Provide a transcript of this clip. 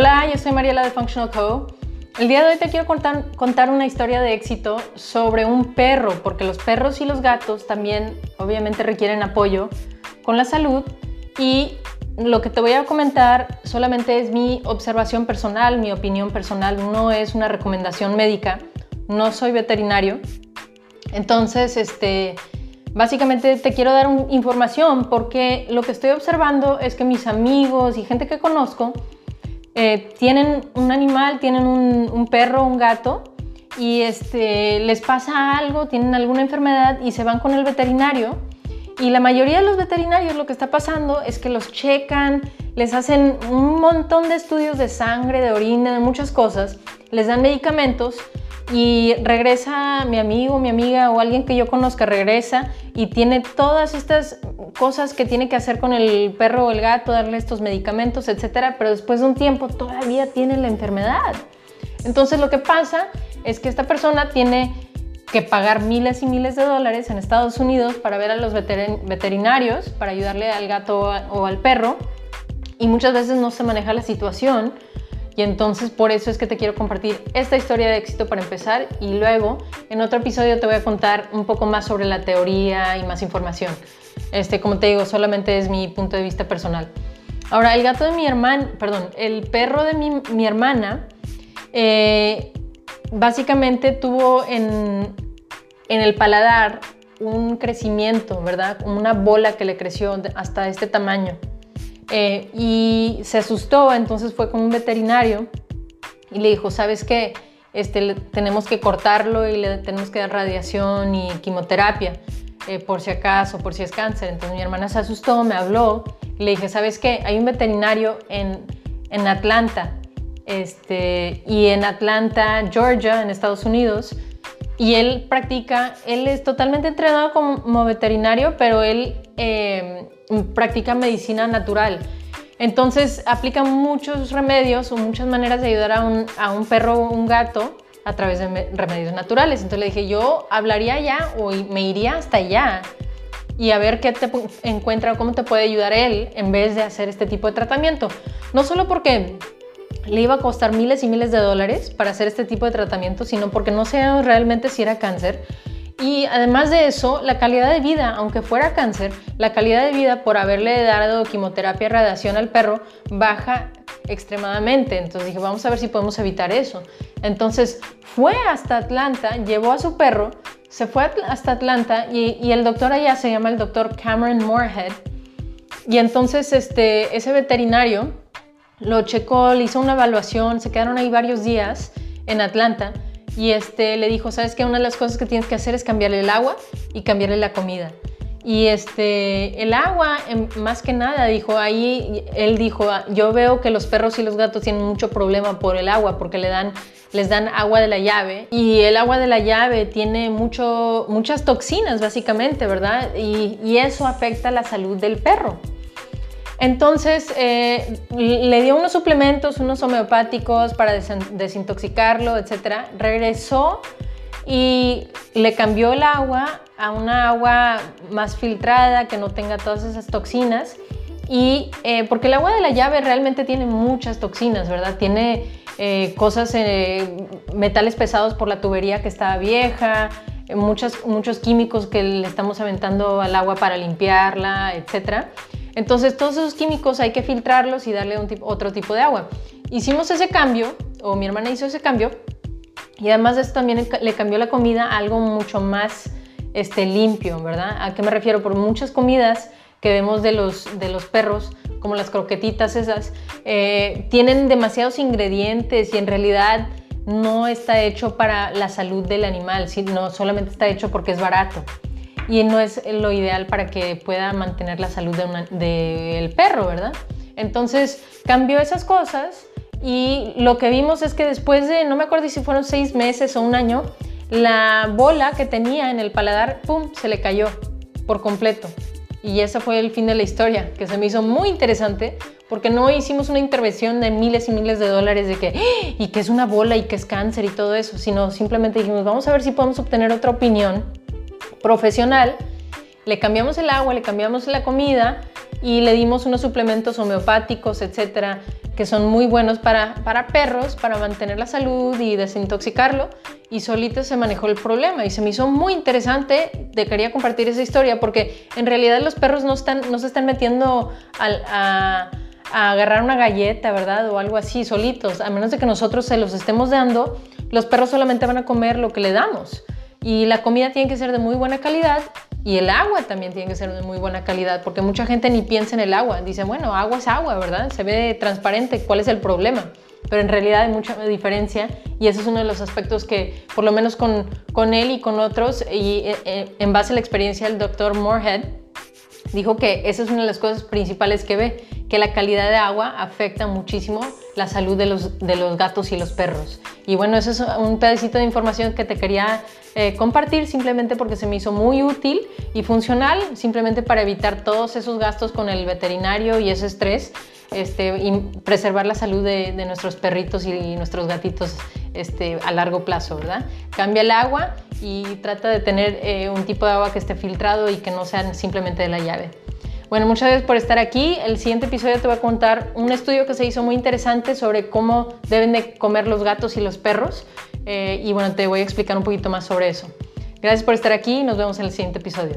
Hola, yo soy Mariela de Functional Co. El día de hoy te quiero contar, contar, una historia de éxito sobre un perro, porque los perros y los gatos también obviamente requieren apoyo con la salud y lo que te voy a comentar solamente es mi observación personal, mi opinión personal, no es una recomendación médica, no soy veterinario. Entonces, este, básicamente te quiero dar información porque lo que estoy observando es que mis amigos y gente que conozco eh, tienen un animal, tienen un, perro, un gato, y este, les pasa algo, tienen alguna enfermedad y se van con el veterinario. Y la mayoría de los veterinarios lo que está pasando es que los checan, les hacen un montón de estudios de sangre, de orina, de muchas cosas, les dan medicamentos y regresa mi amigo, mi amiga o alguien que yo conozca, regresa y tiene todas estas cosas que tiene que hacer con el perro o el gato, darle estos medicamentos, etcétera, pero después de un tiempo todavía tiene la enfermedad. Entonces lo que pasa es que esta persona tiene que pagar miles y miles de dólares en Estados Unidos para ver a los veterinarios, para ayudarle al gato o al perro, y muchas veces no se maneja la situación y entonces por eso es que te quiero compartir esta historia de éxito para empezar y luego en otro episodio te voy a contar un poco más sobre la teoría y más información. Este, como te digo, solamente es mi punto de vista personal. Ahora, el gato de mi hermana, perdón, el perro de mi, mi hermana, eh, básicamente tuvo en, en el paladar un crecimiento, ¿verdad? Una bola que le creció hasta este tamaño. Eh, y se asustó, entonces fue con un veterinario y le dijo, ¿sabes qué? Este, tenemos que cortarlo y le tenemos que dar radiación y quimioterapia eh, por si acaso, por si es cáncer. Entonces mi hermana se asustó, me habló y le dije, ¿sabes qué? Hay un veterinario en, en Atlanta este, y en Atlanta, Georgia, en Estados Unidos, y él practica, él es totalmente entrenado como veterinario, pero él eh, practica medicina natural. Entonces aplica muchos remedios o muchas maneras de ayudar a un, a un perro o un gato a través de remedios naturales. Entonces le dije, yo hablaría allá o me iría hasta allá y a ver qué te encuentra o cómo te puede ayudar él en vez de hacer este tipo de tratamiento. No solo porque le iba a costar miles y miles de dólares para hacer este tipo de tratamiento, sino porque no sé realmente si era cáncer y además de eso, la calidad de vida, aunque fuera cáncer, la calidad de vida por haberle dado quimioterapia y radiación al perro baja extremadamente. Entonces dije, vamos a ver si podemos evitar eso. Entonces fue hasta Atlanta, llevó a su perro, se fue hasta Atlanta y, el doctor allá se llama el doctor Cameron Moorhead. Y entonces este, ese veterinario lo checó, le hizo una evaluación, se quedaron ahí varios días en Atlanta y este, le dijo, ¿sabes qué? Una de las cosas que tienes que hacer es cambiarle el agua y cambiarle la comida. Y este, el agua, em, más que nada, dijo, ahí él dijo, ah, yo veo que los perros y los gatos tienen mucho problema por el agua, porque le dan, les dan agua de la llave. Y el agua de la llave tiene mucho, muchas toxinas, básicamente, ¿verdad? Y, y eso afecta la salud del perro. Entonces eh, le dio unos suplementos, unos homeopáticos para desintoxicarlo, etc. Regresó y le cambió el agua a una agua más filtrada que no tenga todas esas toxinas. Y eh, porque el agua de la llave realmente tiene muchas toxinas, ¿verdad? Tiene eh, cosas, metales pesados por la tubería que está vieja, muchos químicos que le estamos aventando al agua para limpiarla, etcétera. Entonces todos esos químicos hay que filtrarlos y darle otro tipo de agua. Hicimos ese cambio, o mi hermana hizo ese cambio, y además de esto también le cambió la comida a algo mucho más este, limpio, ¿verdad? ¿A qué me refiero? Por muchas comidas que vemos de los, de los perros, como las croquetitas esas, eh, tienen demasiados ingredientes y en realidad no está hecho para la salud del animal, sino solamente está hecho porque es barato y no es lo ideal para que pueda mantener la salud del perro, ¿verdad? Entonces cambió esas cosas y lo que vimos es que después de, no me acuerdo si fueron seis meses o un año, la bola que tenía en el paladar, ¡pum!, se le cayó por completo. Y ese fue el fin de la historia, que se me hizo muy interesante porque no hicimos una intervención de miles y miles de dólares de que, ¡Ah! y que es una bola y que es cáncer y todo eso, sino simplemente dijimos, vamos a ver si podemos obtener otra opinión profesional, le cambiamos el agua, le cambiamos la comida y le dimos unos suplementos homeopáticos, etcétera, que son muy buenos para, para perros, para mantener la salud y desintoxicarlo. Y solito se manejó el problema y se me hizo muy interesante. Te quería compartir esa historia porque en realidad los perros no, están, no se están metiendo a, a agarrar una galleta, ¿verdad? O algo así solitos. A menos de que nosotros se los estemos dando, los perros solamente van a comer lo que le damos. Y la comida tiene que ser de muy buena calidad y el agua también tiene que ser de muy buena calidad, porque mucha gente ni piensa en el agua. Dice, bueno, agua es agua, ¿verdad? Se ve transparente, ¿cuál es el problema? Pero en realidad hay mucha diferencia y ese es uno de los aspectos que, por lo menos con, con él y con otros, y eh, eh, en base a la experiencia del doctor Moorhead, dijo que esa es una de las cosas principales que ve, que la calidad de agua afecta muchísimo la salud de los, de los gatos y los perros. Y bueno, eso es un pedacito de información que te quería eh, compartir simplemente porque se me hizo muy útil y funcional, simplemente para evitar todos esos gastos con el veterinario y ese estrés. Este, y preservar la salud de, nuestros perritos y nuestros gatitos este, a largo plazo, ¿verdad? Cambia el agua y trata de tener eh, un tipo de agua que esté filtrado y que no sea simplemente de la llave. Bueno, muchas gracias por estar aquí. El siguiente episodio te voy a contar un estudio que se hizo muy interesante sobre cómo deben de comer los gatos y los perros. Eh, y bueno, te voy a explicar un poquito más sobre eso. Gracias por estar aquí y nos vemos en el siguiente episodio.